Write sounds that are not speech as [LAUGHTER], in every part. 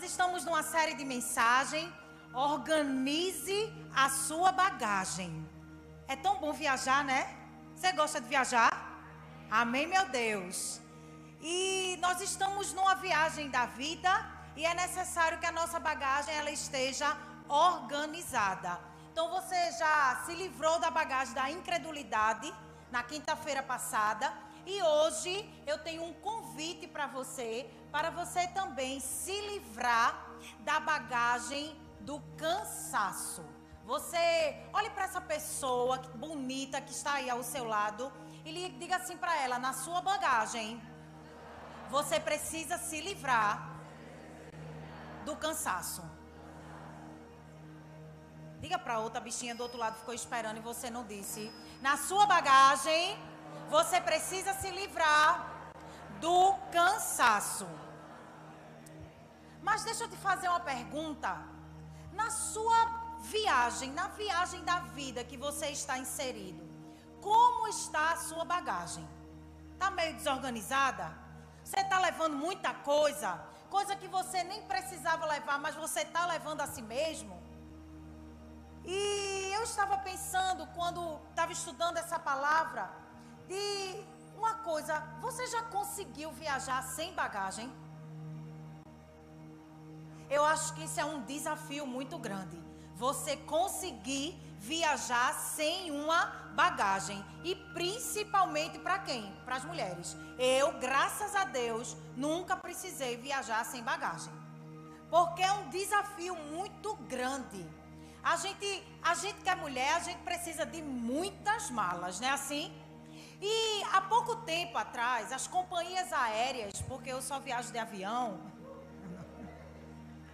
Nós estamos numa série de mensagem. Organize a sua bagagem. É tão bom viajar, né? Você gosta de viajar? Amém, meu Deus. E nós estamos numa viagem da vida e é necessário que a nossa bagagem ela esteja organizada. Então você já se livrou da bagagem da incredulidade na quinta-feira passada e hoje eu tenho um convite para você, para você também se livrar da bagagem do cansaço. Você olhe para essa pessoa bonita que está aí ao seu lado e diga assim para ela: na sua bagagem, você precisa se livrar do cansaço. Diga para outra bichinha do outro lado ficou esperando e você não disse. Na sua bagagem, você precisa se livrar do cansaço. Mas deixa eu te fazer uma pergunta. Na sua viagem, na viagem da vida que você está inserido, como está a sua bagagem? Está meio desorganizada? Você está levando muita coisa? Coisa que você nem precisava levar, mas você está levando a si mesmo? E eu estava pensando, quando estava estudando essa palavra, de uma coisa: você já conseguiu viajar sem bagagem? Eu acho que isso é um desafio muito grande. Você conseguir viajar sem uma bagagem. E principalmente para quem? Para as mulheres. Eu, graças a Deus, nunca precisei viajar sem bagagem. Porque é um desafio muito grande. A gente, a gente que é mulher, a gente precisa de muitas malas, não é assim? E há pouco tempo atrás, as companhias aéreas, porque eu só viajo de avião,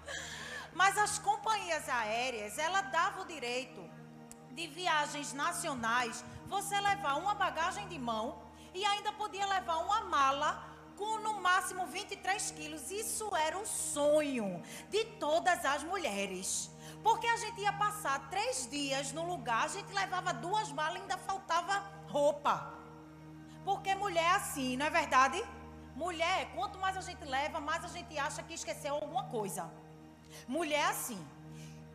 [LAUGHS] mas as companhias aéreas, ela dava o direito de viagens nacionais, você levar uma bagagem de mão e ainda podia levar uma mala com no máximo 23 quilos. Isso era o sonho de todas as mulheres. Porque a gente ia passar três dias no lugar, a gente levava duas malas e ainda faltava roupa. Porque mulher é assim, não é verdade? Mulher, quanto mais a gente leva, mais a gente acha que esqueceu alguma coisa. Mulher é assim.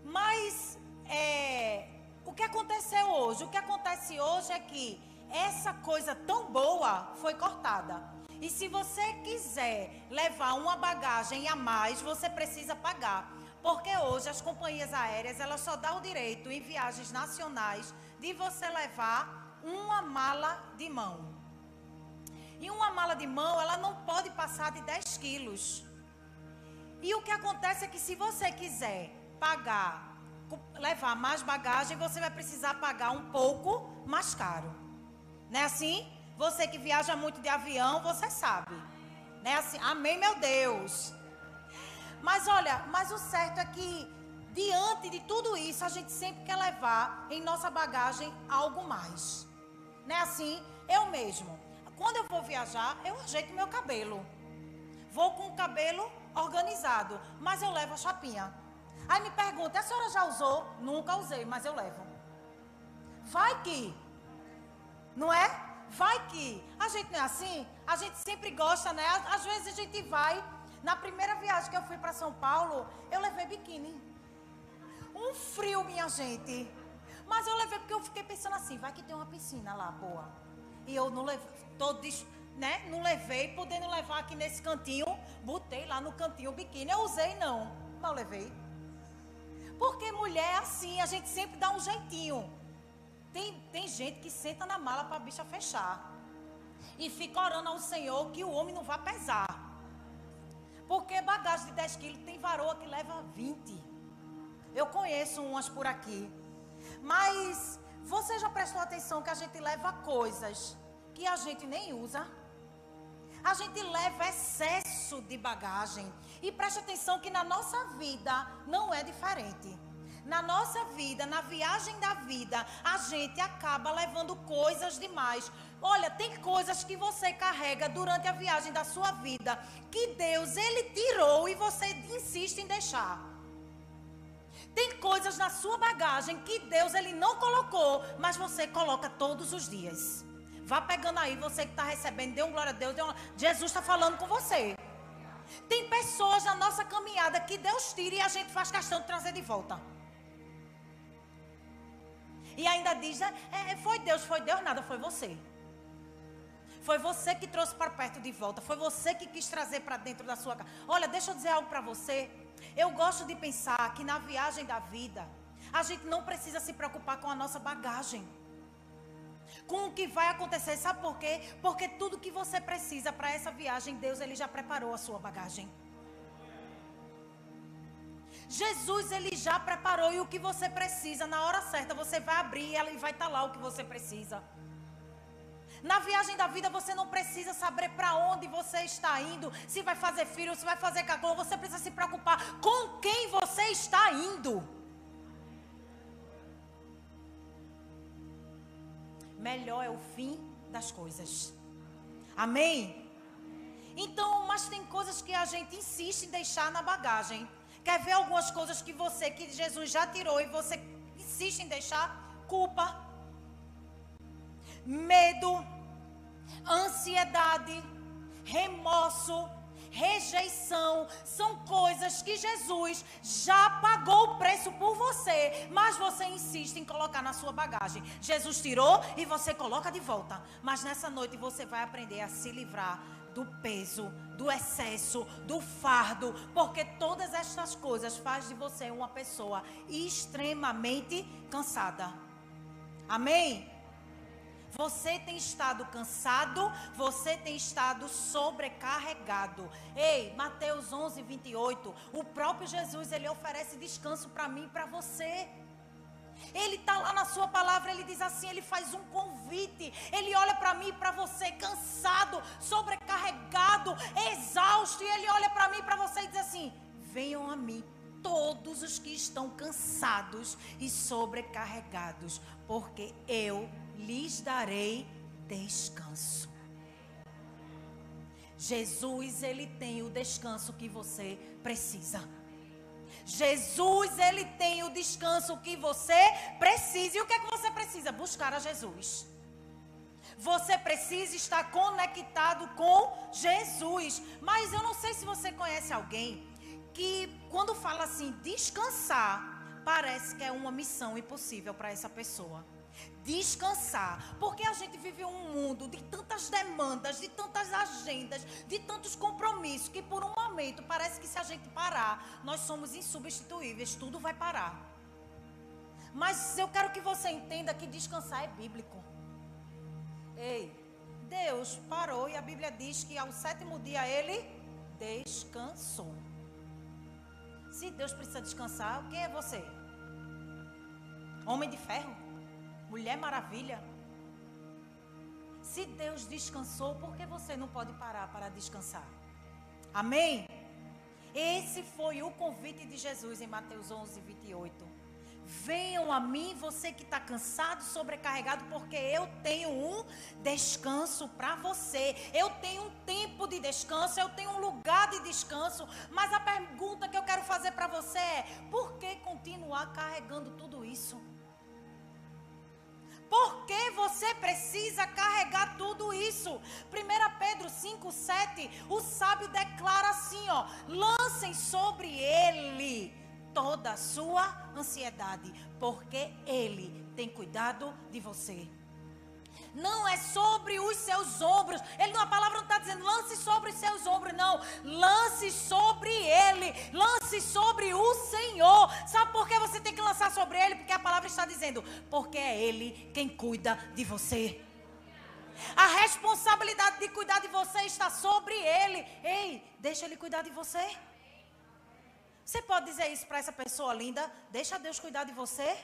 Mas é, o que aconteceu hoje? O que acontece hoje é que essa coisa tão boa foi cortada. E se você quiser levar uma bagagem a mais, você precisa pagar. Porque hoje as companhias aéreas, elas só dão o direito em viagens nacionais de você levar uma mala de mão. E uma mala de mão, ela não pode passar de 10 quilos. E o que acontece é que se você quiser pagar, levar mais bagagem, você vai precisar pagar um pouco mais caro. Não é assim? Você que viaja muito de avião, você sabe. Não é assim? Amém, meu Deus. Mas olha, mas o certo é que diante de tudo isso, a gente sempre quer levar em nossa bagagem algo mais. Não é assim? Eu mesmo. Quando eu vou viajar, eu ajeito meu cabelo. Vou com o cabelo organizado, mas eu levo a chapinha. Aí me pergunta, a senhora já usou? Nunca usei, mas eu levo. Vai que. Não é? Vai que. A gente não é assim? A gente sempre gosta, né? Às vezes a gente vai na primeira viagem que eu fui para São Paulo, eu levei biquíni. Um frio, minha gente. Mas eu levei porque eu fiquei pensando assim, vai que tem uma piscina lá, boa. E eu não levei, todo, né? Não levei, podendo levar aqui nesse cantinho, botei lá no cantinho o biquíni. Eu usei não, eu levei. Porque mulher é assim, a gente sempre dá um jeitinho. Tem, tem gente que senta na mala para a bicha fechar. E fica orando ao Senhor que o homem não vá pesar. Porque bagagem de 10 quilos tem varoa que leva 20. Eu conheço umas por aqui. Mas você já prestou atenção que a gente leva coisas que a gente nem usa? A gente leva excesso de bagagem. E preste atenção que na nossa vida não é diferente. Na nossa vida, na viagem da vida, a gente acaba levando coisas demais. Olha, tem coisas que você carrega durante a viagem da sua vida que Deus ele tirou e você insiste em deixar. Tem coisas na sua bagagem que Deus ele não colocou, mas você coloca todos os dias. Vá pegando aí, você que está recebendo, dê um glória a Deus. Um... Jesus está falando com você. Tem pessoas na nossa caminhada que Deus tira e a gente faz questão de trazer de volta. E ainda diz, é, é, foi Deus, foi Deus, nada, foi você. Foi você que trouxe para perto de volta. Foi você que quis trazer para dentro da sua casa. Olha, deixa eu dizer algo para você. Eu gosto de pensar que na viagem da vida, a gente não precisa se preocupar com a nossa bagagem. Com o que vai acontecer, sabe por quê? Porque tudo que você precisa para essa viagem, Deus ele já preparou a sua bagagem. Jesus ele já preparou e o que você precisa na hora certa, você vai abrir e vai estar tá lá o que você precisa. Na viagem da vida você não precisa saber para onde você está indo, se vai fazer filho, se vai fazer cagão, você precisa se preocupar com quem você está indo. Melhor é o fim das coisas. Amém? Então, mas tem coisas que a gente insiste em deixar na bagagem. Quer ver algumas coisas que você, que Jesus já tirou e você insiste em deixar? Culpa medo, ansiedade, remorso, rejeição, são coisas que Jesus já pagou o preço por você, mas você insiste em colocar na sua bagagem. Jesus tirou e você coloca de volta, mas nessa noite você vai aprender a se livrar do peso, do excesso, do fardo, porque todas estas coisas faz de você uma pessoa extremamente cansada. Amém? Você tem estado cansado, você tem estado sobrecarregado. Ei, Mateus 11, 28. O próprio Jesus, ele oferece descanso para mim e para você. Ele está lá na sua palavra, ele diz assim, ele faz um convite. Ele olha para mim e para você cansado, sobrecarregado, exausto, e ele olha para mim e para você e diz assim: "Venham a mim todos os que estão cansados e sobrecarregados, porque eu lhes darei descanso. Jesus, ele tem o descanso que você precisa. Jesus, ele tem o descanso que você precisa. E o que é que você precisa? Buscar a Jesus. Você precisa estar conectado com Jesus. Mas eu não sei se você conhece alguém que, quando fala assim, descansar, parece que é uma missão impossível para essa pessoa descansar. Porque a gente vive um mundo de tantas demandas, de tantas agendas, de tantos compromissos, que por um momento parece que se a gente parar, nós somos insubstituíveis, tudo vai parar. Mas eu quero que você entenda que descansar é bíblico. Ei, Deus parou e a Bíblia diz que ao sétimo dia ele descansou. Se Deus precisa descansar, o que é você? Homem de ferro? Mulher Maravilha. Se Deus descansou, por que você não pode parar para descansar? Amém? Esse foi o convite de Jesus em Mateus 11, 28. Venham a mim, você que está cansado, sobrecarregado, porque eu tenho um descanso para você. Eu tenho um tempo de descanso, eu tenho um lugar de descanso. Mas a pergunta que eu quero fazer para você é: por que continuar carregando tudo isso? Por que você precisa carregar tudo isso? 1 Pedro 5, 7, o sábio declara assim: ó, lancem sobre ele toda a sua ansiedade, porque ele tem cuidado de você não é sobre os seus ombros. Ele, a palavra não está dizendo lance sobre os seus ombros, não. Lance sobre ele, lance sobre o Senhor. Sabe por que você tem que lançar sobre ele? Porque a palavra está dizendo, porque é ele quem cuida de você. A responsabilidade de cuidar de você está sobre ele. Ei, deixa ele cuidar de você. Você pode dizer isso para essa pessoa linda? Deixa Deus cuidar de você.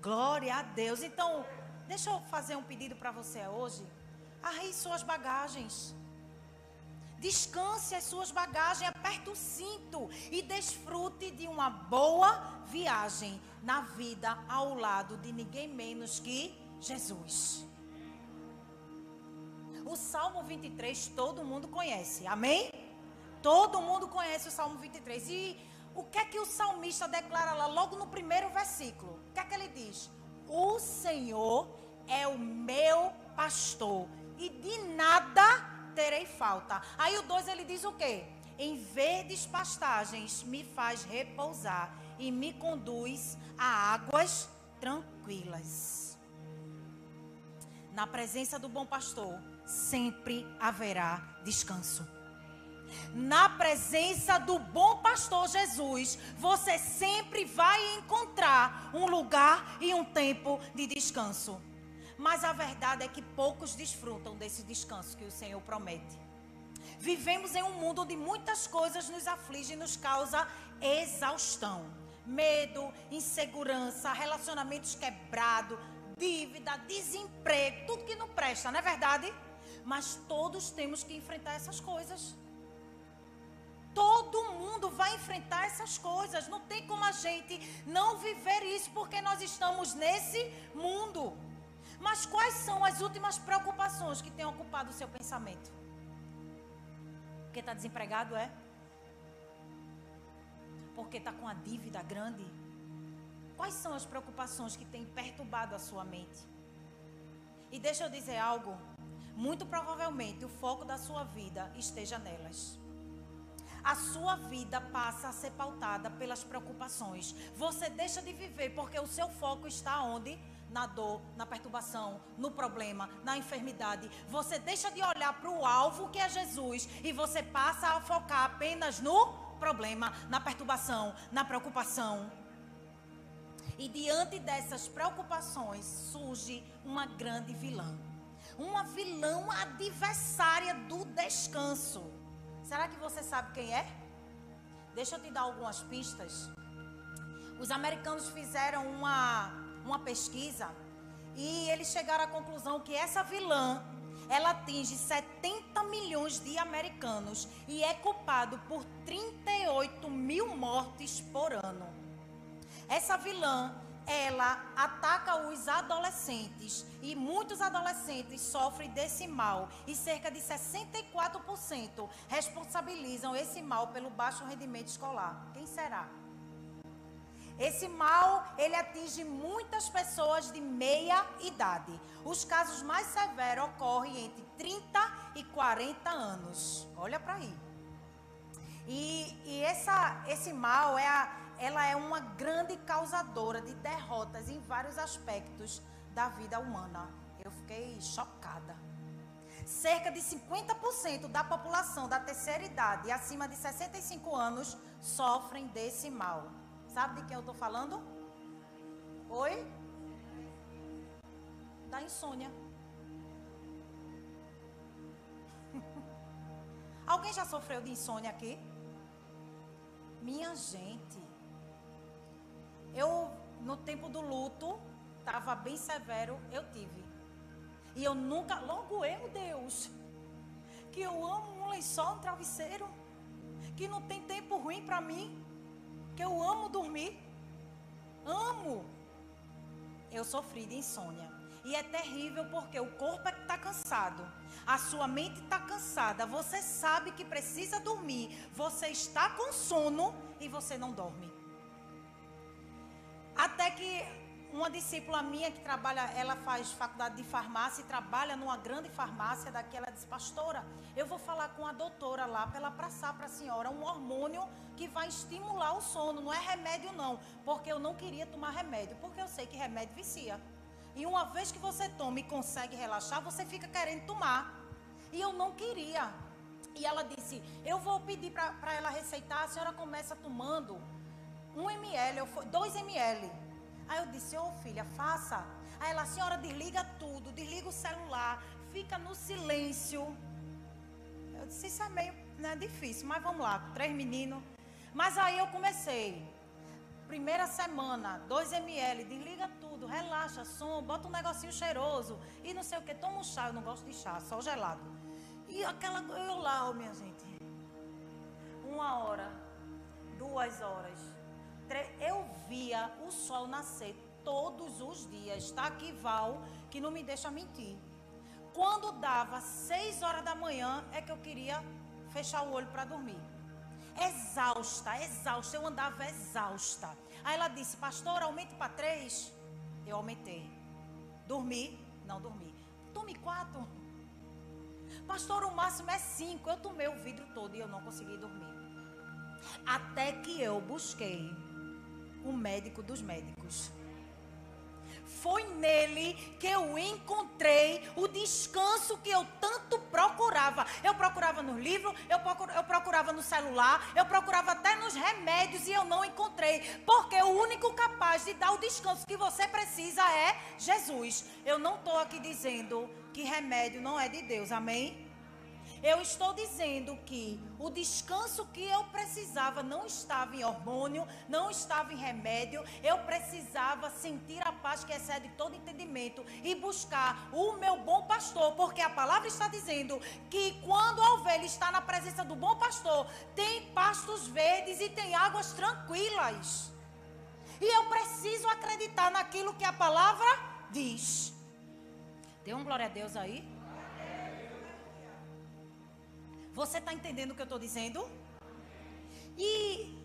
Glória a Deus. Então, deixa eu fazer um pedido para você hoje. Arrie suas bagagens. Descanse as suas bagagens, aperte o cinto e desfrute de uma boa viagem na vida ao lado de ninguém menos que Jesus. O Salmo 23 todo mundo conhece, amém? Todo mundo conhece o Salmo 23. E o que é que o salmista declara lá logo no primeiro versículo? O que é que ele diz? O Senhor é o meu pastor e de nada terei falta. Aí o 2 ele diz o quê? Em verdes pastagens me faz repousar e me conduz a águas tranquilas. Na presença do bom pastor, sempre haverá descanso. Na presença do bom pastor Jesus, você sempre vai encontrar um lugar e um tempo de descanso. Mas a verdade é que poucos desfrutam desse descanso que o Senhor promete. Vivemos em um mundo onde muitas coisas nos afligem e nos causa exaustão, medo, insegurança, relacionamentos quebrados, dívida, desemprego, tudo que não presta, não é verdade? Mas todos temos que enfrentar essas coisas. Todo mundo vai enfrentar essas coisas. Não tem como a gente não viver isso porque nós estamos nesse mundo. Mas quais são as últimas preocupações que têm ocupado o seu pensamento? Porque está desempregado, é? Porque está com a dívida grande? Quais são as preocupações que têm perturbado a sua mente? E deixa eu dizer algo. Muito provavelmente o foco da sua vida esteja nelas a sua vida passa a ser pautada pelas preocupações. Você deixa de viver porque o seu foco está onde? Na dor, na perturbação, no problema, na enfermidade. Você deixa de olhar para o alvo que é Jesus e você passa a focar apenas no problema, na perturbação, na preocupação. E diante dessas preocupações surge uma grande vilã. Uma vilã adversária do descanso. Será que você sabe quem é? Deixa eu te dar algumas pistas. Os americanos fizeram uma, uma pesquisa e eles chegaram à conclusão que essa vilã ela atinge 70 milhões de americanos e é culpado por 38 mil mortes por ano. Essa vilã ela ataca os adolescentes e muitos adolescentes sofrem desse mal e cerca de 64% responsabilizam esse mal pelo baixo rendimento escolar. Quem será? Esse mal, ele atinge muitas pessoas de meia idade. Os casos mais severos ocorrem entre 30 e 40 anos. Olha para aí. E, e essa, esse mal é a, ela é uma grande causadora de derrotas em vários aspectos da vida humana. Eu fiquei chocada. Cerca de 50% da população da terceira idade, acima de 65 anos, sofrem desse mal. Sabe de quem eu estou falando? Oi? Da insônia. [LAUGHS] Alguém já sofreu de insônia aqui? Minha gente, eu, no tempo do luto, estava bem severo, eu tive. E eu nunca, logo eu, Deus, que eu amo um lençol, um travesseiro, que não tem tempo ruim para mim, que eu amo dormir, amo. Eu sofri de insônia. E é terrível porque o corpo é está cansado, a sua mente está cansada, você sabe que precisa dormir, você está com sono e você não dorme. Até que uma discípula minha que trabalha, ela faz faculdade de farmácia e trabalha numa grande farmácia daqui, ela disse, pastora, eu vou falar com a doutora lá para ela passar para a senhora um hormônio que vai estimular o sono, não é remédio não, porque eu não queria tomar remédio, porque eu sei que remédio vicia. E uma vez que você toma e consegue relaxar, você fica querendo tomar. E eu não queria. E ela disse, eu vou pedir para ela receitar, a senhora começa tomando um ml, 2 ml. Aí eu disse, ô oh, filha, faça. Aí ela, senhora desliga tudo, desliga o celular, fica no silêncio. Eu disse, isso é meio né, difícil, mas vamos lá, três meninos. Mas aí eu comecei. Primeira semana, 2 ml, desliga tudo, relaxa, som, bota um negocinho cheiroso e não sei o que, toma um chá, eu não gosto de chá, só gelado. E aquela, eu lá, oh, minha gente, uma hora, duas horas, eu via o sol nascer todos os dias. Está aqui Val, que não me deixa mentir. Quando dava seis horas da manhã, é que eu queria fechar o olho para dormir. Exausta, exausta. Eu andava exausta. Aí ela disse, pastor, aumente para três. Eu aumentei. Dormi? Não dormi. Tome quatro. Pastor, o máximo é cinco. Eu tomei o vidro todo e eu não consegui dormir. Até que eu busquei o médico dos médicos. Foi nele que eu encontrei o descanso que eu tanto procurava. Eu procurava no livro, eu procurava no celular, eu procurava até nos remédios e eu não encontrei. Porque o único capaz de dar o descanso que você precisa é Jesus. Eu não estou aqui dizendo que remédio não é de Deus, amém? Eu estou dizendo que o descanso que eu precisava não estava em hormônio, não estava em remédio. Eu precisava sentir a paz que excede todo entendimento e buscar o meu bom pastor, porque a palavra está dizendo que quando a ovelha está na presença do bom pastor, tem pastos verdes e tem águas tranquilas. E eu preciso acreditar naquilo que a palavra diz. Dê um glória a Deus aí. Você está entendendo o que eu estou dizendo? E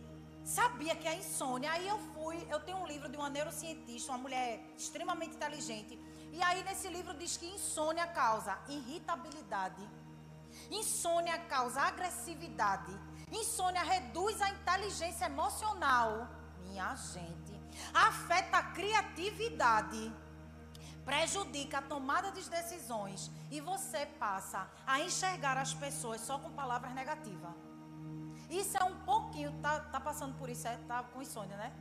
sabia que a insônia. Aí eu fui, eu tenho um livro de uma neurocientista, uma mulher extremamente inteligente. E aí nesse livro diz que insônia causa irritabilidade. Insônia causa agressividade. Insônia reduz a inteligência emocional. Minha gente. Afeta a criatividade prejudica a tomada de decisões e você passa a enxergar as pessoas só com palavras negativas. Isso é um pouquinho, tá, tá passando por isso, é, tá com insônia, né?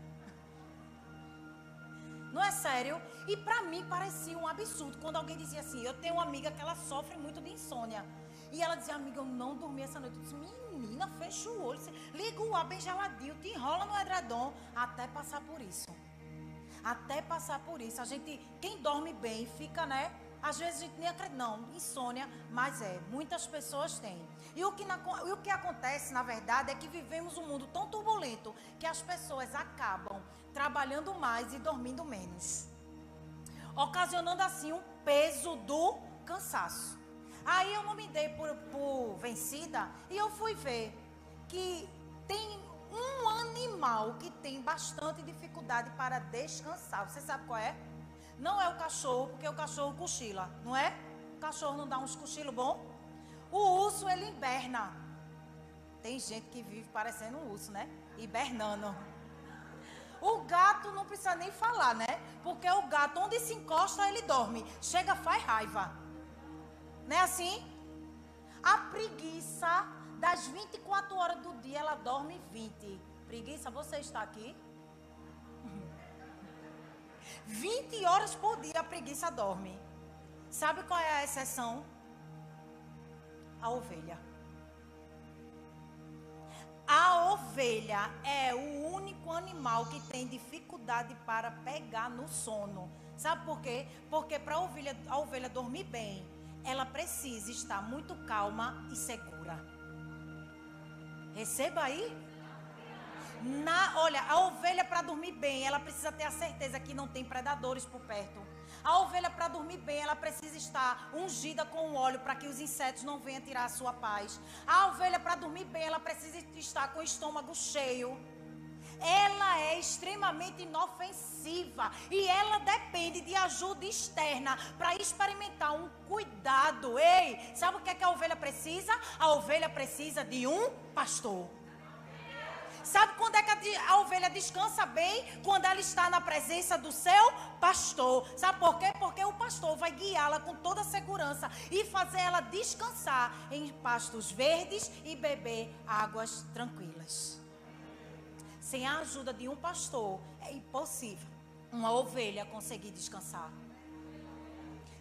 Não é sério? E para mim parecia um absurdo quando alguém dizia assim: Eu tenho uma amiga que ela sofre muito de insônia. E ela dizia: Amiga, eu não dormi essa noite. Eu disse: Menina, fecha o olho, liga o ar bem geladinho, te enrola no edredom até passar por isso até passar por isso. A gente, quem dorme bem, fica, né? Às vezes a gente nem acredita, não, insônia, mas é, muitas pessoas têm. E o, que na, e o que acontece, na verdade, é que vivemos um mundo tão turbulento que as pessoas acabam trabalhando mais e dormindo menos, ocasionando assim um peso do cansaço. Aí eu não me dei por, por vencida e eu fui ver que tem um animal que tem bastante dificuldade para descansar. Você sabe qual é? Não é o cachorro, porque o cachorro cochila, não é? O cachorro não dá uns cochilos bom? O urso, ele hiberna. Tem gente que vive parecendo um urso, né? Hibernando. O gato não precisa nem falar, né? Porque o gato, onde se encosta, ele dorme. Chega, faz raiva. Não é assim? A preguiça das 24 horas do dia, ela dorme 20. Preguiça, você está aqui? 20 horas por dia a preguiça dorme. Sabe qual é a exceção? A ovelha. A ovelha é o único animal que tem dificuldade para pegar no sono. Sabe por quê? Porque para a ovelha, a ovelha dormir bem, ela precisa estar muito calma e segura. Receba aí. Na, olha, a ovelha para dormir bem, ela precisa ter a certeza que não tem predadores por perto. A ovelha para dormir bem, ela precisa estar ungida com óleo para que os insetos não venham tirar a sua paz. A ovelha para dormir bem, ela precisa estar com o estômago cheio ela é extremamente inofensiva e ela depende de ajuda externa para experimentar um cuidado. Ei, sabe o que, é que a ovelha precisa? A ovelha precisa de um pastor. Sabe quando é que a ovelha descansa bem? Quando ela está na presença do seu pastor. Sabe por quê? Porque o pastor vai guiá-la com toda segurança e fazer ela descansar em pastos verdes e beber águas tranquilas. Sem a ajuda de um pastor, é impossível uma ovelha conseguir descansar.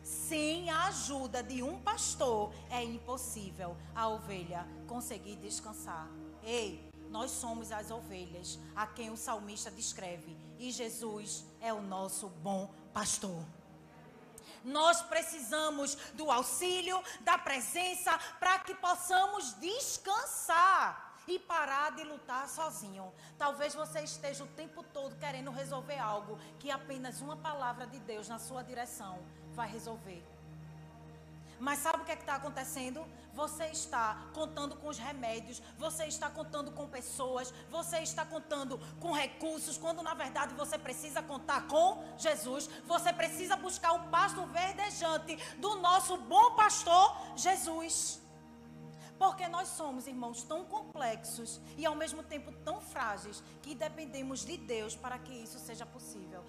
Sem a ajuda de um pastor, é impossível a ovelha conseguir descansar. Ei, nós somos as ovelhas a quem o salmista descreve, e Jesus é o nosso bom pastor. Nós precisamos do auxílio, da presença, para que possamos descansar e parar de lutar sozinho. Talvez você esteja o tempo todo querendo resolver algo que apenas uma palavra de Deus na sua direção vai resolver. Mas sabe o que é está acontecendo? Você está contando com os remédios, você está contando com pessoas, você está contando com recursos, quando na verdade você precisa contar com Jesus. Você precisa buscar o pasto verdejante do nosso bom pastor Jesus. Porque nós somos, irmãos, tão complexos e ao mesmo tempo tão frágeis que dependemos de Deus para que isso seja possível.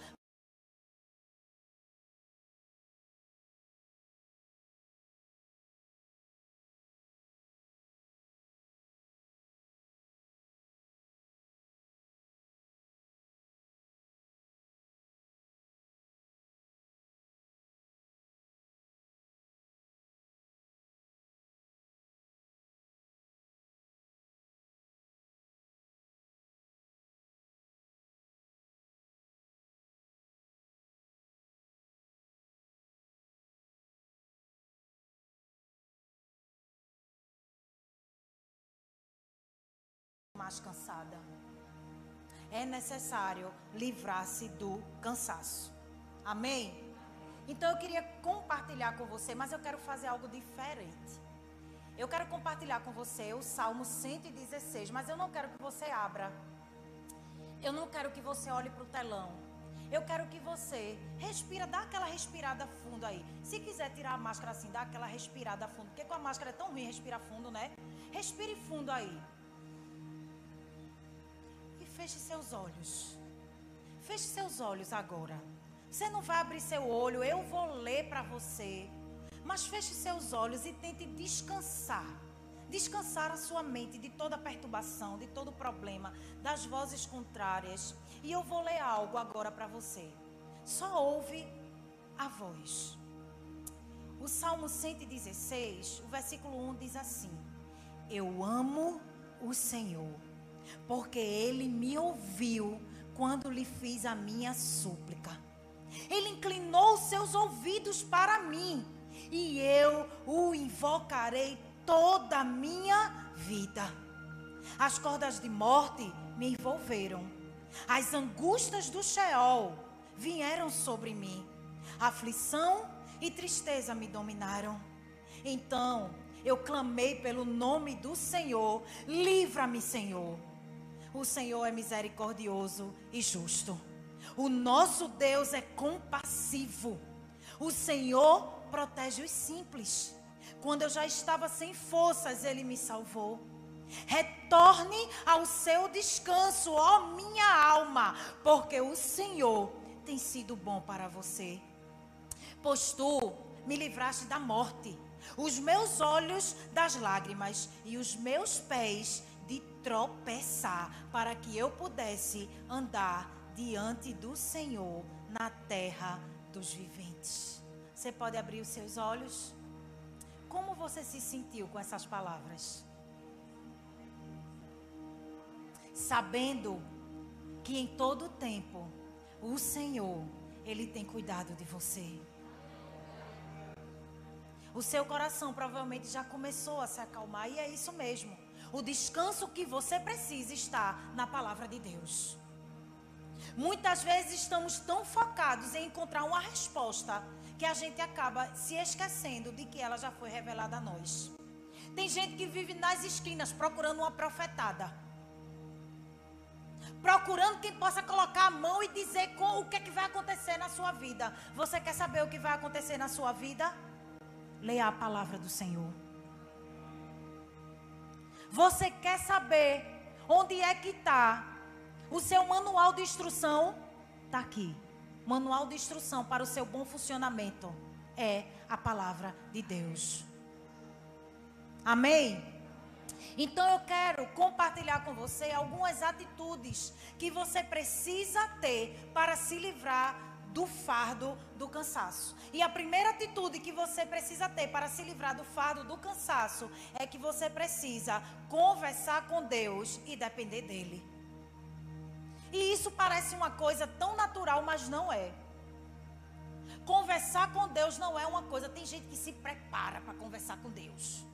Mais cansada. É necessário livrar-se do cansaço. Amém? Então eu queria compartilhar com você, mas eu quero fazer algo diferente. Eu quero compartilhar com você o Salmo 116, mas eu não quero que você abra. Eu não quero que você olhe para o telão. Eu quero que você respira, dá aquela respirada fundo aí. Se quiser tirar a máscara assim, dá aquela respirada fundo. Porque com a máscara é tão ruim respirar fundo, né? Respire fundo aí. Feche seus olhos. Feche seus olhos agora. Você não vai abrir seu olho, eu vou ler para você. Mas feche seus olhos e tente descansar. Descansar a sua mente de toda perturbação, de todo problema, das vozes contrárias. E eu vou ler algo agora para você. Só ouve a voz. O Salmo 116, o versículo 1 diz assim: Eu amo o Senhor porque ele me ouviu quando lhe fiz a minha súplica. Ele inclinou seus ouvidos para mim, e eu o invocarei toda a minha vida. As cordas de morte me envolveram, as angústias do Sheol vieram sobre mim, aflição e tristeza me dominaram. Então eu clamei pelo nome do Senhor, livra-me, Senhor o Senhor é misericordioso e justo. O nosso Deus é compassivo. O Senhor protege os simples. Quando eu já estava sem forças, Ele me salvou. Retorne ao seu descanso, ó minha alma, porque o Senhor tem sido bom para você. Pois tu me livraste da morte, os meus olhos das lágrimas e os meus pés tropeçar, para que eu pudesse andar diante do Senhor na terra dos viventes. Você pode abrir os seus olhos? Como você se sentiu com essas palavras? Sabendo que em todo tempo o Senhor, ele tem cuidado de você. O seu coração provavelmente já começou a se acalmar e é isso mesmo. O descanso que você precisa está na palavra de Deus. Muitas vezes estamos tão focados em encontrar uma resposta que a gente acaba se esquecendo de que ela já foi revelada a nós. Tem gente que vive nas esquinas procurando uma profetada. Procurando quem possa colocar a mão e dizer com, o que, é que vai acontecer na sua vida. Você quer saber o que vai acontecer na sua vida? Leia a palavra do Senhor. Você quer saber onde é que está o seu manual de instrução? Está aqui. Manual de instrução para o seu bom funcionamento é a palavra de Deus. Amém? Então eu quero compartilhar com você algumas atitudes que você precisa ter para se livrar do fardo do cansaço. E a primeira atitude que você precisa ter para se livrar do fardo do cansaço é que você precisa conversar com Deus e depender dele. E isso parece uma coisa tão natural, mas não é. Conversar com Deus não é uma coisa. Tem gente que se prepara para conversar com Deus.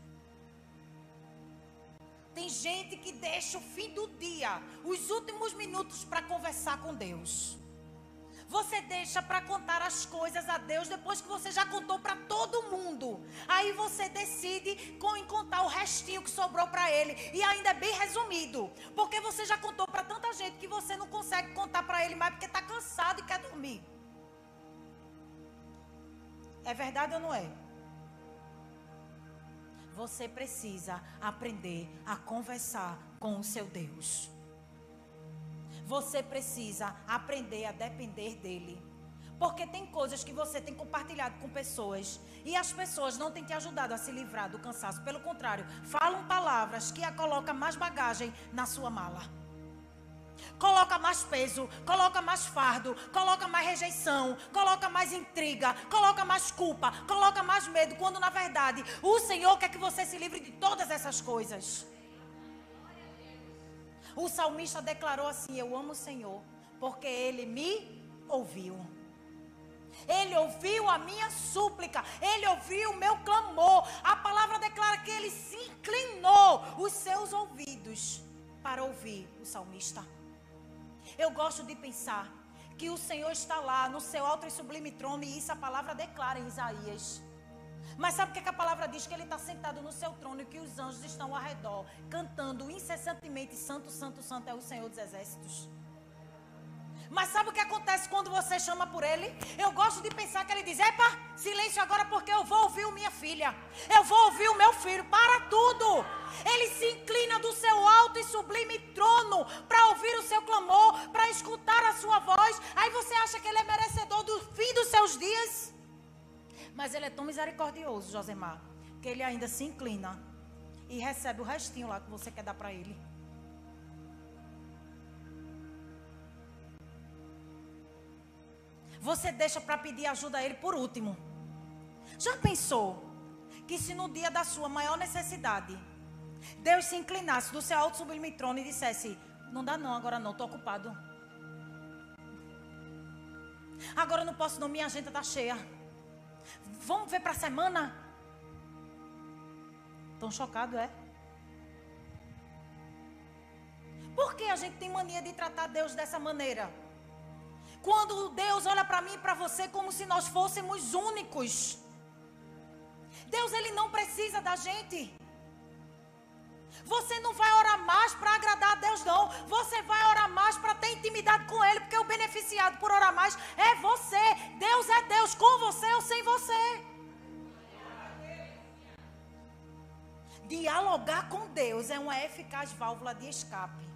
Tem gente que deixa o fim do dia, os últimos minutos para conversar com Deus. Você deixa para contar as coisas a Deus depois que você já contou para todo mundo. Aí você decide com contar o restinho que sobrou para ele e ainda é bem resumido, porque você já contou para tanta gente que você não consegue contar para ele mais porque está cansado e quer dormir. É verdade ou não é? Você precisa aprender a conversar com o seu Deus. Você precisa aprender a depender dele. Porque tem coisas que você tem compartilhado com pessoas e as pessoas não têm te ajudado a se livrar do cansaço. Pelo contrário, falam palavras que a colocam mais bagagem na sua mala. Coloca mais peso, coloca mais fardo, coloca mais rejeição, coloca mais intriga, coloca mais culpa, coloca mais medo, quando na verdade o Senhor quer que você se livre de todas essas coisas. O salmista declarou assim: Eu amo o Senhor, porque ele me ouviu. Ele ouviu a minha súplica, ele ouviu o meu clamor. A palavra declara que ele se inclinou os seus ouvidos para ouvir o salmista. Eu gosto de pensar que o Senhor está lá no seu alto e sublime trono, e isso a palavra declara em Isaías. Mas sabe o que, é que a palavra diz? Que ele está sentado no seu trono e que os anjos estão ao redor, cantando incessantemente: Santo, Santo, Santo é o Senhor dos Exércitos. Mas sabe o que acontece quando você chama por ele? Eu gosto de pensar que ele diz: Epa, silêncio agora porque eu vou ouvir minha filha. Eu vou ouvir o meu filho. Para tudo. Ele se inclina do seu alto e sublime trono para ouvir o seu clamor, para escutar a sua voz. Aí você acha que ele é merecedor do fim dos seus dias? Mas ele é tão misericordioso, Josemar, que ele ainda se inclina e recebe o restinho lá que você quer dar para ele. você deixa para pedir ajuda a Ele por último. Já pensou que se no dia da sua maior necessidade, Deus se inclinasse do seu alto sublime trono e dissesse: Não dá não, agora não, estou ocupado. Agora não posso não, minha agenda está cheia. Vamos ver para a semana? Tão chocado, é? Por que a gente tem mania de tratar Deus dessa maneira? Quando Deus olha para mim e para você como se nós fôssemos únicos. Deus ele não precisa da gente. Você não vai orar mais para agradar a Deus, não. Você vai orar mais para ter intimidade com Ele, porque o beneficiado por orar mais é você. Deus é Deus, com você ou sem você. Dialogar com Deus é uma eficaz válvula de escape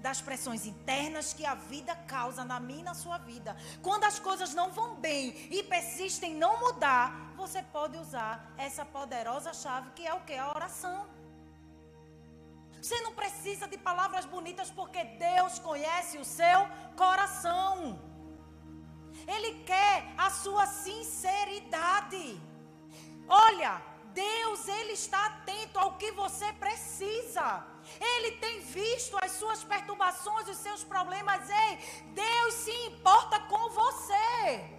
das pressões internas que a vida causa na minha e na sua vida. Quando as coisas não vão bem e persistem em não mudar, você pode usar essa poderosa chave que é o que? A oração. Você não precisa de palavras bonitas porque Deus conhece o seu coração. Ele quer a sua sinceridade. Olha, Deus, ele está atento ao que você precisa. Ele tem visto as suas perturbações, os seus problemas. Ei, Deus se importa com você.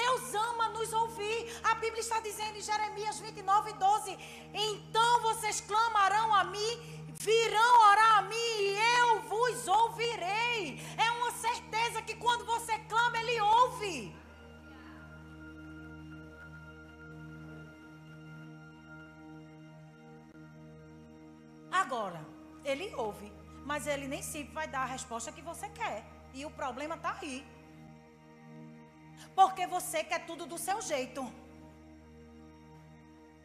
Deus ama nos ouvir. A Bíblia está dizendo em Jeremias 29, 12: Então vocês clamarão a mim, virão orar a mim e eu vos ouvirei. É uma certeza que quando você clama, Ele ouve. Agora, ele ouve, mas ele nem sempre vai dar a resposta que você quer. E o problema está aí. Porque você quer tudo do seu jeito.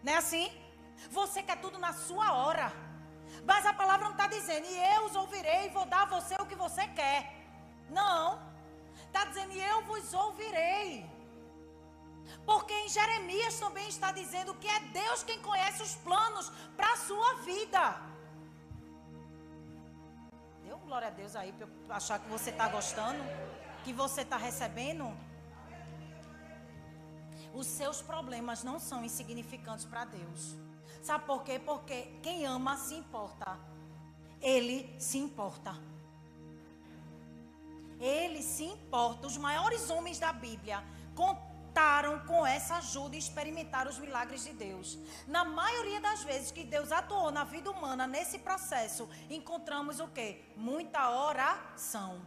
Não é assim? Você quer tudo na sua hora. Mas a palavra não está dizendo, e eu os ouvirei e vou dar a você o que você quer. Não. Está dizendo, e eu vos ouvirei. Porque em Jeremias também está dizendo que é Deus quem conhece os planos para a sua vida glória a Deus aí para eu achar que você está gostando, que você está recebendo. Os seus problemas não são insignificantes para Deus. Sabe por quê? Porque quem ama se importa. Ele se importa. Ele se importa. Os maiores homens da Bíblia contaram com essa ajuda e experimentaram os milagres de Deus. Na maioria das vezes que Deus atuou na vida humana nesse processo, encontramos o quê? Muita oração.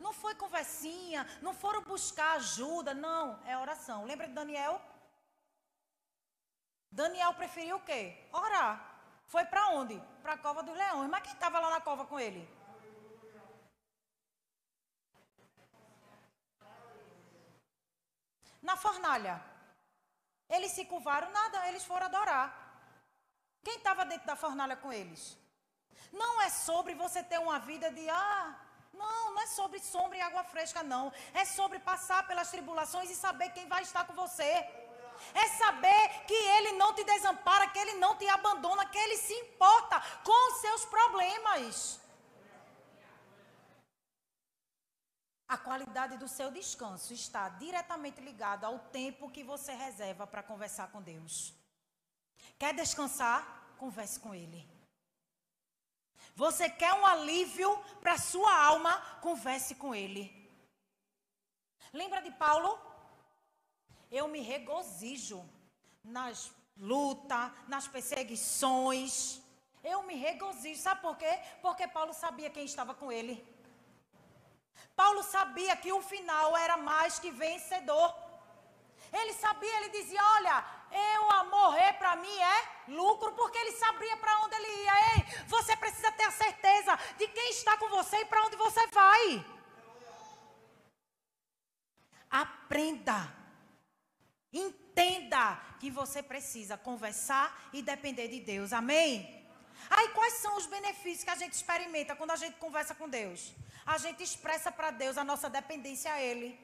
Não foi conversinha, não foram buscar ajuda, não, é oração. Lembra de Daniel? Daniel preferiu o quê? Orar. Foi para onde? Para a cova dos leões. Mas quem estava lá na cova com ele? Na fornalha. Eles se curvaram, nada, eles foram adorar. Quem estava dentro da fornalha com eles? Não é sobre você ter uma vida de ah, não, não é sobre sombra e água fresca, não. É sobre passar pelas tribulações e saber quem vai estar com você. É saber que Ele não te desampara, que Ele não te abandona, que Ele se importa com os seus problemas. A qualidade do seu descanso está diretamente ligada ao tempo que você reserva para conversar com Deus. Quer descansar? Converse com Ele. Você quer um alívio para a sua alma? Converse com Ele. Lembra de Paulo? Eu me regozijo nas lutas, nas perseguições. Eu me regozijo. Sabe por quê? Porque Paulo sabia quem estava com ele. Paulo sabia que o final era mais que vencedor. Ele sabia, ele dizia: Olha, eu a morrer para mim é lucro, porque ele sabia para onde ele ia. Ei, você precisa ter a certeza de quem está com você e para onde você vai. Aprenda Entenda que você precisa conversar e depender de Deus. Amém? Aí quais são os benefícios que a gente experimenta quando a gente conversa com Deus? A gente expressa para Deus a nossa dependência a Ele.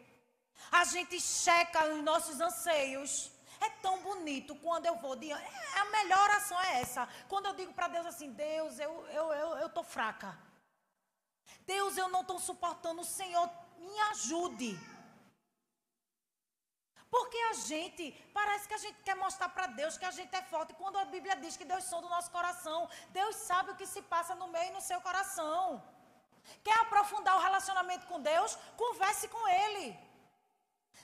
A gente checa os nossos anseios. É tão bonito quando eu vou diante. É, a melhor oração é essa. Quando eu digo para Deus assim: Deus, eu eu eu eu tô fraca. Deus, eu não estou suportando. Senhor, me ajude. Porque a gente, parece que a gente quer mostrar para Deus que a gente é forte. Quando a Bíblia diz que Deus sonda o nosso coração, Deus sabe o que se passa no meio e no seu coração. Quer aprofundar o relacionamento com Deus? Converse com Ele.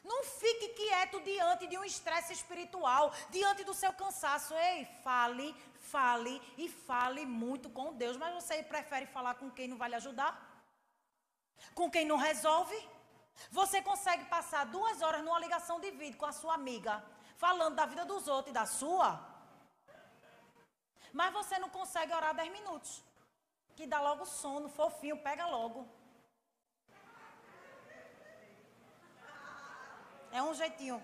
Não fique quieto diante de um estresse espiritual, diante do seu cansaço. Ei, fale, fale e fale muito com Deus. Mas você prefere falar com quem não vai lhe ajudar? Com quem não resolve? Você consegue passar duas horas numa ligação de vídeo com a sua amiga, falando da vida dos outros e da sua, mas você não consegue orar dez minutos. Que dá logo sono, fofinho, pega logo. É um jeitinho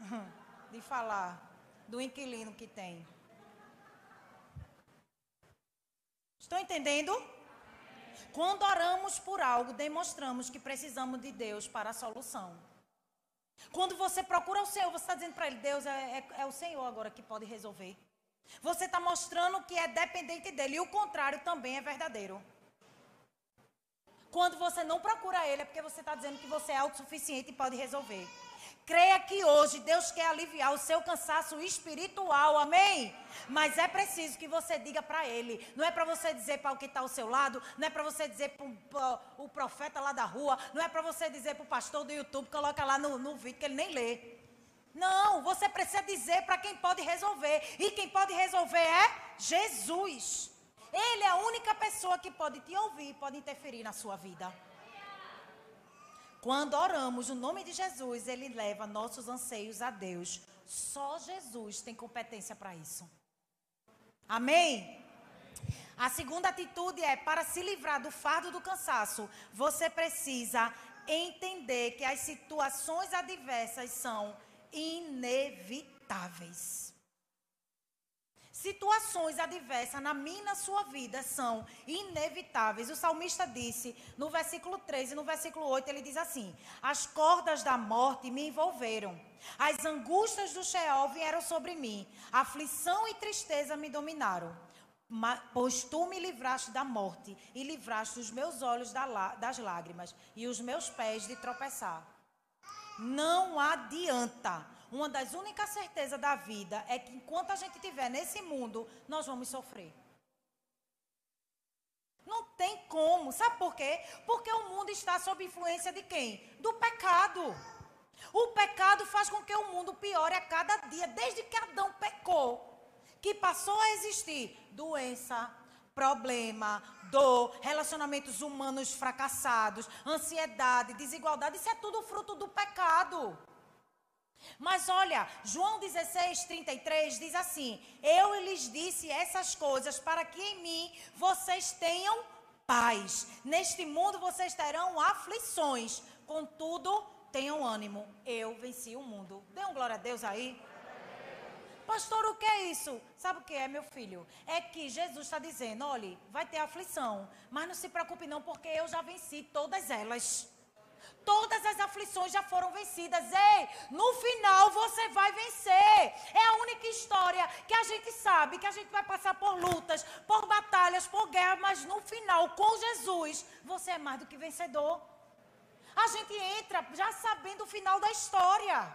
[LAUGHS] de falar do inquilino que tem. Estão entendendo? Quando oramos por algo, demonstramos que precisamos de Deus para a solução. Quando você procura o Senhor, você está dizendo para Ele: Deus, é, é, é, o Senhor agora que pode resolver. Você está mostrando que é dependente dele. E o contrário também é verdadeiro. Quando você não procura Ele, é porque você está dizendo que você é autossuficiente e pode resolver. Creia que hoje Deus quer aliviar o seu cansaço espiritual, amém? Mas é preciso que você diga para Ele. Não é para você dizer para o que está ao seu lado, não é para você dizer para o profeta lá da rua, não é para você dizer para o pastor do YouTube, coloca lá no, no vídeo que ele nem lê. Não, você precisa dizer para quem pode resolver. E quem pode resolver é Jesus. Ele é a única pessoa que pode te ouvir, pode interferir na sua vida. Quando oramos no nome de Jesus, Ele leva nossos anseios a Deus. Só Jesus tem competência para isso. Amém? A segunda atitude é: para se livrar do fardo do cansaço, você precisa entender que as situações adversas são inevitáveis. Situações adversas na minha e na sua vida são inevitáveis. O salmista disse no versículo 3 e no versículo 8, ele diz assim: As cordas da morte me envolveram, as angústias do Sheol vieram sobre mim, aflição e tristeza me dominaram. Pois tu me livraste da morte e livraste os meus olhos das lágrimas e os meus pés de tropeçar. Não adianta uma das únicas certezas da vida é que enquanto a gente estiver nesse mundo, nós vamos sofrer. Não tem como. Sabe por quê? Porque o mundo está sob influência de quem? Do pecado. O pecado faz com que o mundo piore a cada dia. Desde que Adão pecou, que passou a existir doença, problema, dor, relacionamentos humanos fracassados, ansiedade, desigualdade, isso é tudo fruto do pecado. Mas olha, João 16, 33 diz assim: Eu lhes disse essas coisas para que em mim vocês tenham paz. Neste mundo vocês terão aflições, contudo, tenham ânimo. Eu venci o mundo. Dê um glória a Deus aí. Pastor, o que é isso? Sabe o que é, meu filho? É que Jesus está dizendo: olhe, vai ter aflição, mas não se preocupe, não, porque eu já venci todas elas. Todas as aflições já foram vencidas. Ei, no final você vai vencer. É a única história que a gente sabe que a gente vai passar por lutas, por batalhas, por guerra, mas no final, com Jesus, você é mais do que vencedor. A gente entra já sabendo o final da história.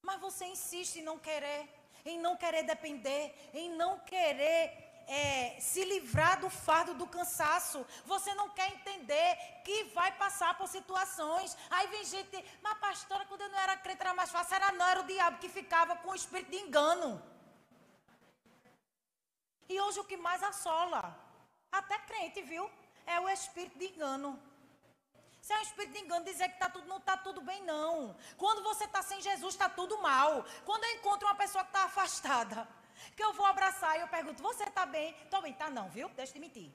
Mas você insiste em não querer, em não querer depender, em não querer é, se livrar do fardo do cansaço. Você não quer entender que vai passar por situações. Aí vem gente, mas pastora, quando eu não era crente era mais fácil. Era não, era o diabo que ficava com o espírito de engano. E hoje o que mais assola, até crente, viu? É o espírito de engano. Se é um espírito de engano dizer que tá tudo, não está tudo bem, não. Quando você está sem Jesus, está tudo mal. Quando eu encontro uma pessoa que está afastada, que eu vou abraçar e eu pergunto, você está bem? Estou bem, tá não, viu? Deixa de mentir.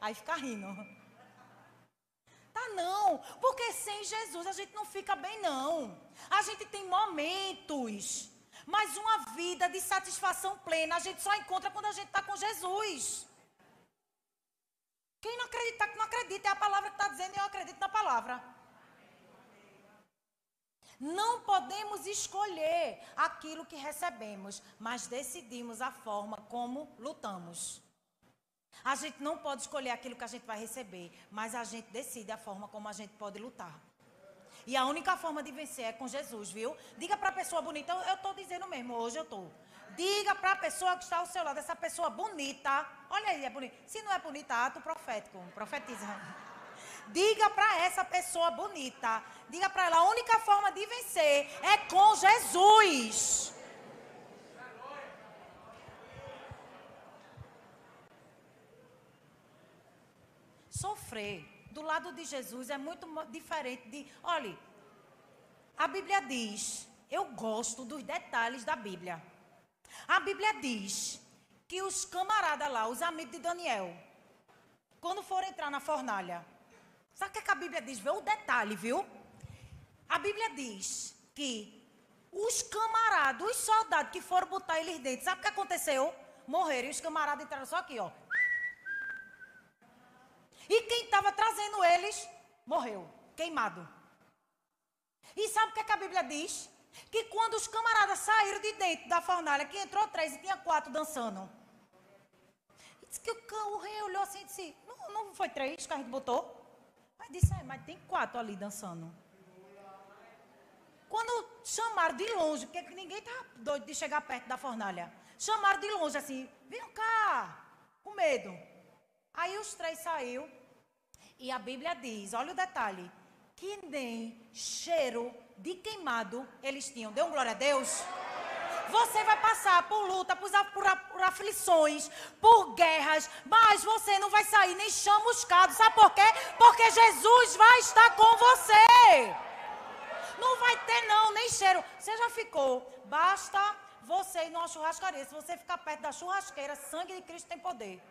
Aí fica rindo. Tá não, porque sem Jesus a gente não fica bem não. A gente tem momentos, mas uma vida de satisfação plena a gente só encontra quando a gente está com Jesus. Quem não acredita, que não acredita, é a palavra que está dizendo eu acredito na palavra. Não podemos escolher aquilo que recebemos, mas decidimos a forma como lutamos. A gente não pode escolher aquilo que a gente vai receber, mas a gente decide a forma como a gente pode lutar. E a única forma de vencer é com Jesus, viu? Diga para a pessoa bonita, eu estou dizendo mesmo, hoje eu estou. Diga para a pessoa que está ao seu lado, essa pessoa bonita. Olha aí, é bonita. Se não é bonita, ato profético. Profetiza. Diga para essa pessoa bonita. Diga para ela, a única forma de vencer é com Jesus. Sofrer do lado de Jesus é muito diferente de. Olhe, a Bíblia diz. Eu gosto dos detalhes da Bíblia. A Bíblia diz que os camaradas lá, os amigos de Daniel, quando foram entrar na fornalha, sabe o que, é que a Bíblia diz? Vê o detalhe, viu? A Bíblia diz que os camaradas, os soldados que foram botar eles dentro, sabe o que aconteceu? Morreram e os camaradas entraram só aqui, ó. E quem estava trazendo eles morreu, queimado. E sabe o que, é que a Bíblia diz? que quando os camaradas saíram de dentro da fornalha, que entrou três e tinha quatro dançando. Disse que o, o rei olhou assim e disse: Não, não foi três que a gente botou? Aí disse: Mas tem quatro ali dançando. Quando chamaram de longe, porque ninguém estava doido de chegar perto da fornalha, chamaram de longe assim: Vem cá, com medo. Aí os três saiu e a Bíblia diz: Olha o detalhe, que nem cheiro de queimado eles tinham. Dê um glória a Deus. Você vai passar por luta, por, por, por, aflições, por guerras, mas você não vai sair nem chamuscado. Sabe por quê? Porque Jesus vai estar com você. Não vai ter, não, nem cheiro. Você já ficou. Basta você ir numa churrascaria. Se você ficar perto da churrasqueira, sangue de Cristo tem poder.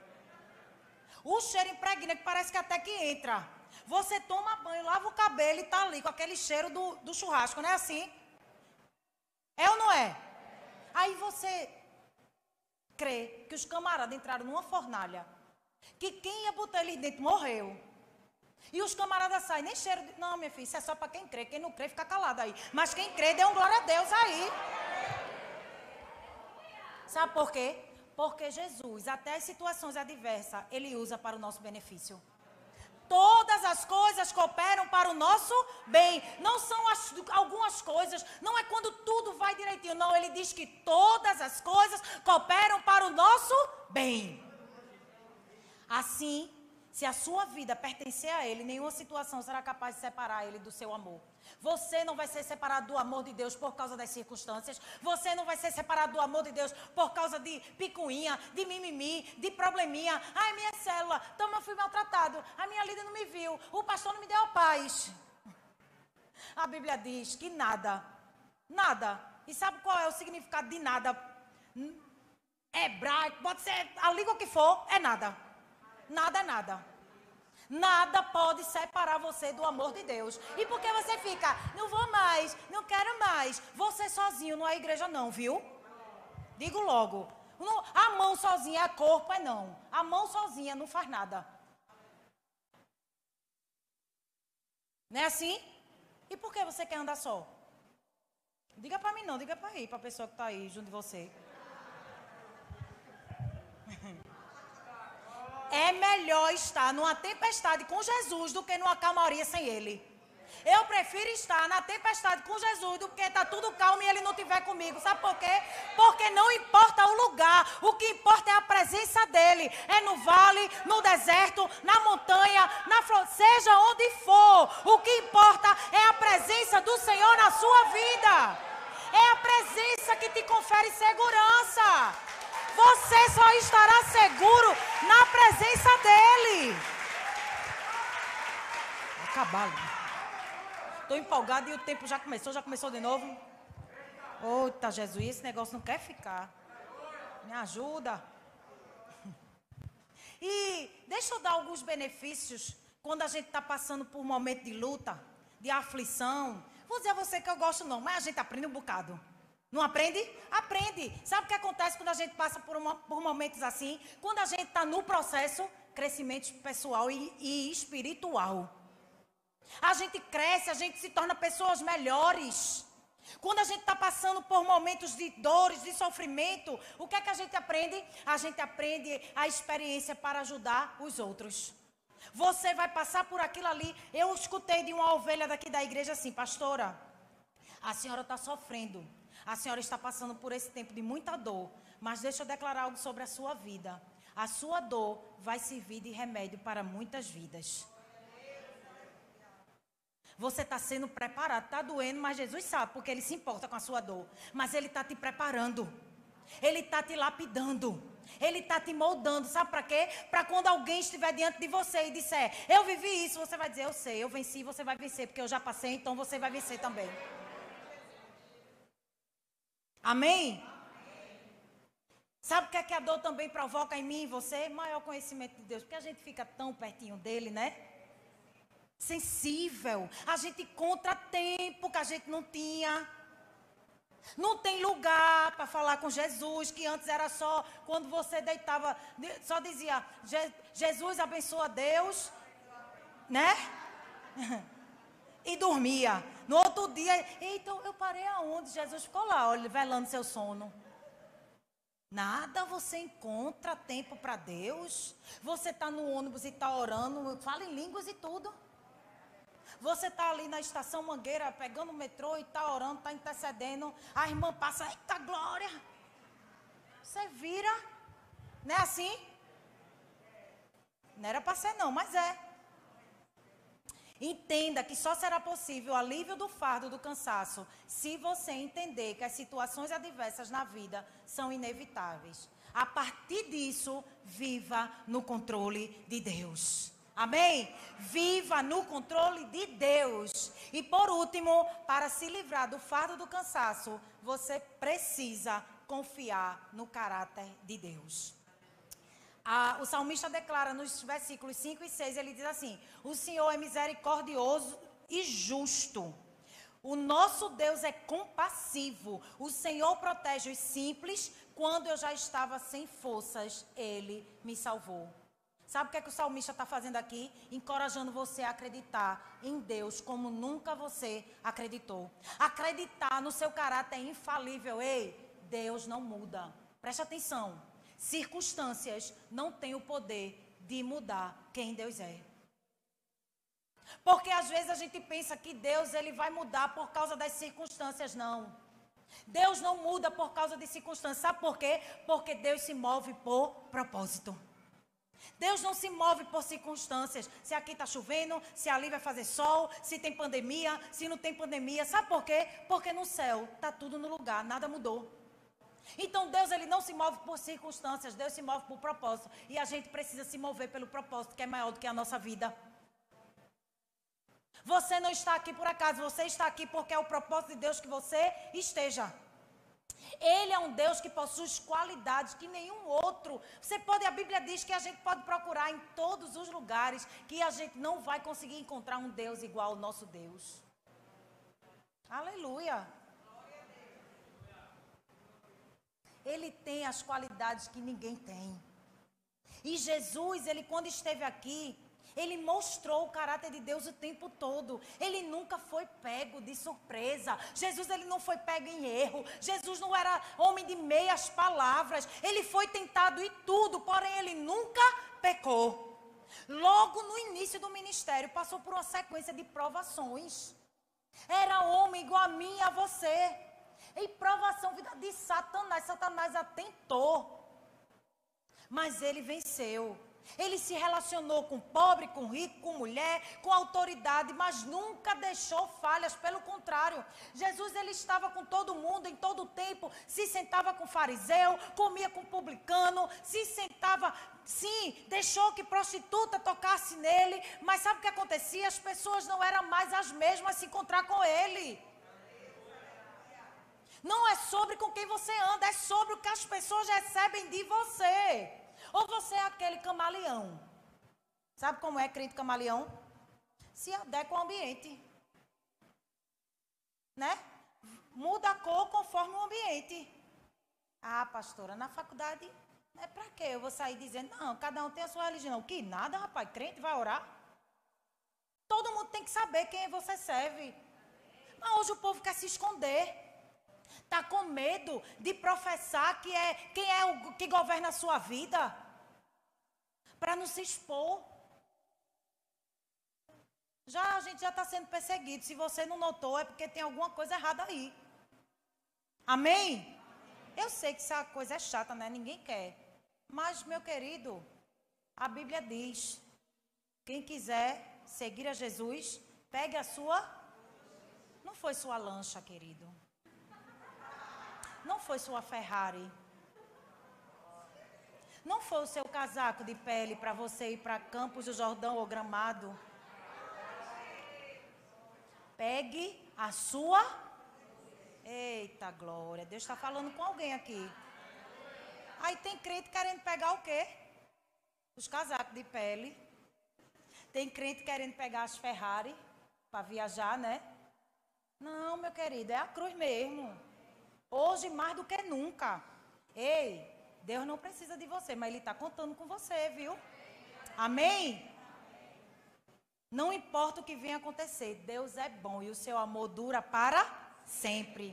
O cheiro impregna que parece que até que entra. Você toma banho, lava o cabelo e está ali com aquele cheiro do, do churrasco, não é assim? É ou não é? Aí você crê que os camaradas entraram numa fornalha, que quem ia botar ele dentro morreu. E os camaradas saem, nem cheiro de... Não, minha filha, isso é só para quem crê. Quem não crê, fica calado aí. Mas quem crê, dê um glória a Deus aí. Sabe por quê? Porque Jesus, até as situações adversas, ele usa para o nosso benefício todas as coisas cooperam para o nosso bem. Não são as, algumas coisas, não é quando tudo vai direitinho. Não, ele diz que todas as coisas cooperam para o nosso bem. Assim, Se a sua vida pertencer a Ele, nenhuma situação será capaz de separar Ele do seu amor. Você não vai ser separado do amor de Deus por causa das circunstâncias. Você não vai ser separado do amor de Deus por causa de picuinha, de mimimi, de probleminha. Ai, minha célula, eu fui maltratado. A minha líder não me viu. O pastor não me deu a paz. A Bíblia diz que nada, nada. E sabe qual é o significado de nada? Hebraico, pode ser a língua que for, é nada. Nada é nada. Nada pode separar você do amor de Deus. E por que você fica, não vou mais, não quero mais. Você sozinho não é igreja, não, viu? Digo logo. a mão sozinha é corpo, é não. A mão sozinha não faz nada. Não é assim? E por que você quer andar só? Diga para mim não, diga para aí, para a pessoa que está aí junto de você. É melhor estar numa tempestade com Jesus do que numa calmaria sem Ele. Eu prefiro estar na tempestade com Jesus do que estar tá tudo calmo e Ele não estiver comigo. Sabe por quê? Porque não importa o lugar, o que importa é a presença dEle. É no vale, no deserto, na montanha, na flor, seja onde for. O que importa é a presença do Senhor na sua vida. É a presença que te confere segurança. Você só estará seguro na presença dEle. Acabar. Estou empolgado e o tempo já começou, já começou de novo. Eita, Jesus, esse negócio não quer ficar. Me ajuda. [LAUGHS] E deixa eu dar alguns benefícios quando a gente está passando por um momento de luta, de aflição. Vou dizer a você que eu gosto não, mas a gente aprende um bocado. Não aprende? Aprende. Sabe o que acontece quando a gente passa por, uma, por momentos assim? Quando a gente está no processo, crescimento pessoal e, e espiritual. A gente cresce, a gente se torna pessoas melhores. Quando a gente está passando por momentos de dores, de sofrimento, o que é que a gente aprende? A gente aprende a experiência para ajudar os outros. Você vai passar por aquilo ali. Eu escutei de uma ovelha daqui da igreja assim, pastora, a senhora está sofrendo. A senhora está passando por esse tempo de muita dor, mas deixa eu declarar algo sobre a sua vida. A sua dor vai servir de remédio para muitas vidas. Você está sendo preparado, está doendo, mas Jesus sabe, porque Ele se importa com a sua dor. Mas Ele está te preparando, Ele está te lapidando, Ele está te moldando. Sabe para quê? Para quando alguém estiver diante de você e disser, Eu vivi isso, você vai dizer, Eu sei, eu venci, você vai vencer, porque eu já passei, então você vai vencer também. Amém? Sabe o que, é que a dor também provoca em mim e você? Maior conhecimento de Deus. Porque a gente fica tão pertinho dele, né? Sensível. A gente encontra tempo que a gente não tinha. Não tem lugar para falar com Jesus, que antes era só quando você deitava, só dizia, Jesus abençoa Deus, né? [LAUGHS] e dormia. No outro dia, então eu parei aonde? Jesus ficou lá, olha, velando seu sono. Nada você encontra tempo para Deus. Você está no ônibus e está orando, fala em línguas e tudo. Você está ali na estação Mangueira, pegando o metrô e está orando, está intercedendo. A irmã passa, eita glória. Você vira. Não é assim? Não era para ser, não, mas é. Entenda que só será possível o alívio do fardo do cansaço se você entender que as situações adversas na vida são inevitáveis. A partir disso, viva no controle de Deus. Amém? Viva no controle de Deus. E por último, para se livrar do fardo do cansaço, você precisa confiar no caráter de Deus a, o salmista declara nos versículos 5 e 6, ele diz assim: O Senhor é misericordioso e justo. O nosso Deus é compassivo. O Senhor protege os simples. Quando eu já estava sem forças, Ele me salvou. Sabe o que é que o salmista está fazendo aqui? Encorajando você a acreditar em Deus como nunca você acreditou. Acreditar no seu caráter infalível. Ei, Deus não muda. Preste atenção circunstâncias não têm o poder de mudar quem Deus é. Porque às vezes a gente pensa que Deus ele vai mudar por causa das circunstâncias, não. Deus não muda por causa de circunstâncias. Sabe por quê? Porque Deus se move por propósito. Deus não se move por circunstâncias. Se aqui está chovendo, se ali vai fazer sol, se tem pandemia, se não tem pandemia. Sabe por quê? Porque no céu está tudo no lugar, nada mudou. Então Deus ele não se move por circunstâncias, Deus se move por propósito. E a gente precisa se mover pelo propósito que é maior do que a nossa vida. Você não está aqui por acaso, você está aqui porque é o propósito de Deus que você esteja. Ele é um Deus que possui qualidades que nenhum outro. Você pode, a Bíblia diz que a gente pode procurar em todos os lugares que a gente não vai conseguir encontrar um Deus igual ao nosso Deus. Aleluia. Ele tem as qualidades que ninguém tem. E Jesus, ele quando esteve aqui, ele mostrou o caráter de Deus o tempo todo. Ele nunca foi pego de surpresa. Jesus ele não foi pego em erro. Jesus não era homem de meias palavras. Ele foi tentado em tudo, porém ele nunca pecou. Logo no início do ministério, passou por uma sequência de provações. Era homem igual a mim e a você. Em provação vida de Satanás. Satanás atentou. Mas ele venceu. Ele se relacionou com pobre, com rico, com mulher, com autoridade, mas nunca deixou falhas, pelo contrário. Jesus ele estava com todo mundo em todo o tempo, se sentava com fariseu, comia com publicano, se sentava, sim, deixou que prostituta tocasse nele, mas sabe o que acontecia? As pessoas não eram mais as mesmas se encontrar com ele. Não é sobre com quem você anda, é sobre o que as pessoas recebem de você. Ou você é aquele camaleão. Sabe como é crente camaleão? Se adequa ao ambiente. Né? Muda a cor conforme o ambiente. Ah, pastora, na faculdade é para quê? Eu vou sair dizendo, não, cada um tem a sua religião. Que nada, rapaz, crente vai orar. Todo mundo tem que saber quem você serve. Mas hoje o povo quer se esconder. Está com medo de professar que é quem é o que governa a sua vida para não se expor. Já a gente já está sendo perseguido. Se você não notou, é porque tem alguma coisa errada aí. Amém? Eu sei que essa coisa é chata, né? Ninguém quer. Mas, meu querido, a Bíblia diz: quem quiser seguir a Jesus, pegue a sua. Não foi sua lancha, querido. Não foi sua Ferrari. Não foi o seu casaco de pele para você ir para Campos do Jordão ou Gramado. Pegue a sua. Eita glória, Deus está falando com alguém aqui. Aí tem crente querendo pegar o quê? Os casacos de pele. Tem crente querendo pegar as Ferrari para viajar, né? Não, meu querido, é a cruz mesmo. Hoje mais do que nunca. Ei, Deus não precisa de você, mas Ele está contando com você, viu? Amém? Não importa o que venha acontecer, Deus é bom e o seu amor dura para sempre.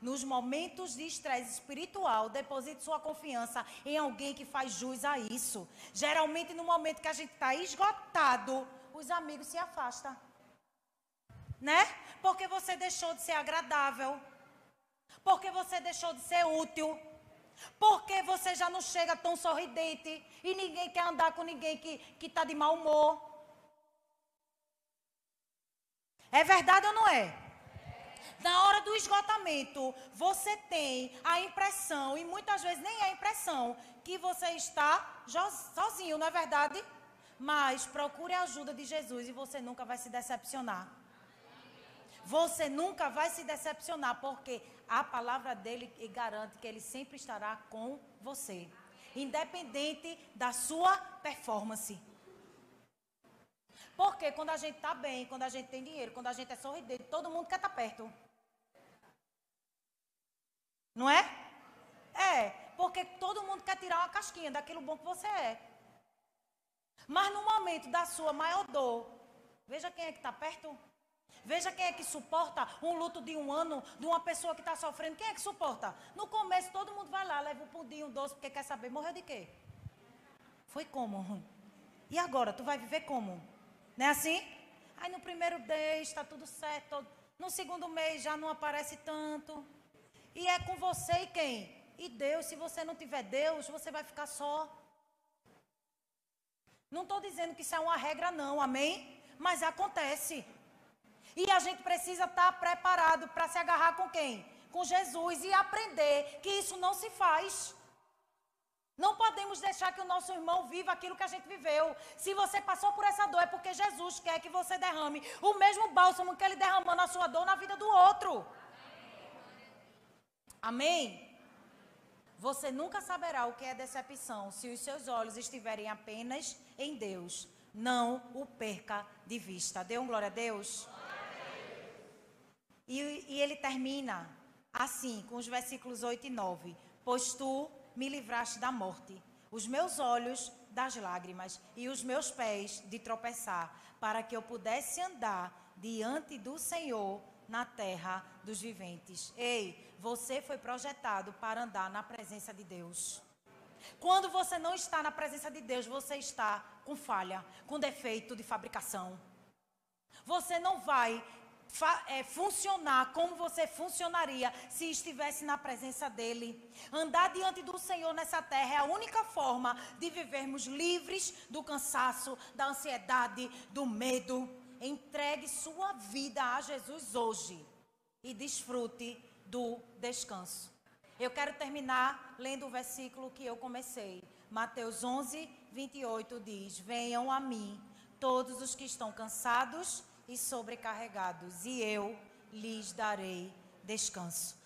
Nos momentos de estresse espiritual, deposite sua confiança em alguém que faz jus a isso. Geralmente, no momento que a gente está esgotado, os amigos se afastam. Né? Porque você deixou de ser agradável. Porque você deixou de ser útil. Porque você já não chega tão sorridente e ninguém quer andar com ninguém que está de mau humor? É verdade ou não é? Na hora do esgotamento, você tem a impressão, e muitas vezes nem é a impressão, que você está sozinho, não é verdade? Mas procure a ajuda de Jesus e você nunca vai se decepcionar. Você nunca vai se decepcionar, porque a palavra dele garante que ele sempre estará com você, independente da sua performance. Porque quando a gente está bem, quando a gente tem dinheiro, quando a gente é sorridente, todo mundo quer estar tá perto. Não é? É, porque todo mundo quer tirar uma casquinha daquilo bom que você é. Mas no momento da sua maior dor, veja quem é que está perto. Veja quem é que suporta um luto de um ano de uma pessoa que está sofrendo. Quem é que suporta? No começo todo mundo vai lá, leva um pudim, um doce, porque quer saber, morreu de quê? Foi como? E agora, tu vai viver como? Não é assim? Aí no primeiro mês está tudo certo. No segundo mês já não aparece tanto. E é com você e quem? E Deus. Se você não tiver Deus, você vai ficar só. Não estou dizendo que isso é uma regra, não, amém? Mas acontece. E a gente precisa estar tá preparado para se agarrar com quem? Com Jesus e aprender que isso não se faz. Não podemos deixar que o nosso irmão viva aquilo que a gente viveu. Se você passou por essa dor, é porque Jesus quer que você derrame o mesmo bálsamo que ele derramou na sua dor na vida do outro. Amém? Você nunca saberá o que é decepção se os seus olhos estiverem apenas em Deus. Não o perca de vista. Dê um glória a Deus. E, e ele termina assim, com os versículos 8 e 9. Pois tu me livraste da morte, os meus olhos das lágrimas e os meus pés de tropeçar, para que eu pudesse andar diante do Senhor na terra dos viventes. Ei, você foi projetado para andar na presença de Deus. Quando você não está na presença de Deus, você está com falha, com defeito de fabricação. Você não vai é, funcionar como você funcionaria se estivesse na presença dele. Andar diante do Senhor nessa terra é a única forma de vivermos livres do cansaço, da ansiedade, do medo. Entregue sua vida a Jesus hoje e desfrute do descanso. Eu quero terminar lendo o versículo que eu comecei. Mateus 11, 28 diz: Venham a mim todos os que estão cansados e sobrecarregados, e eu lhes darei descanso.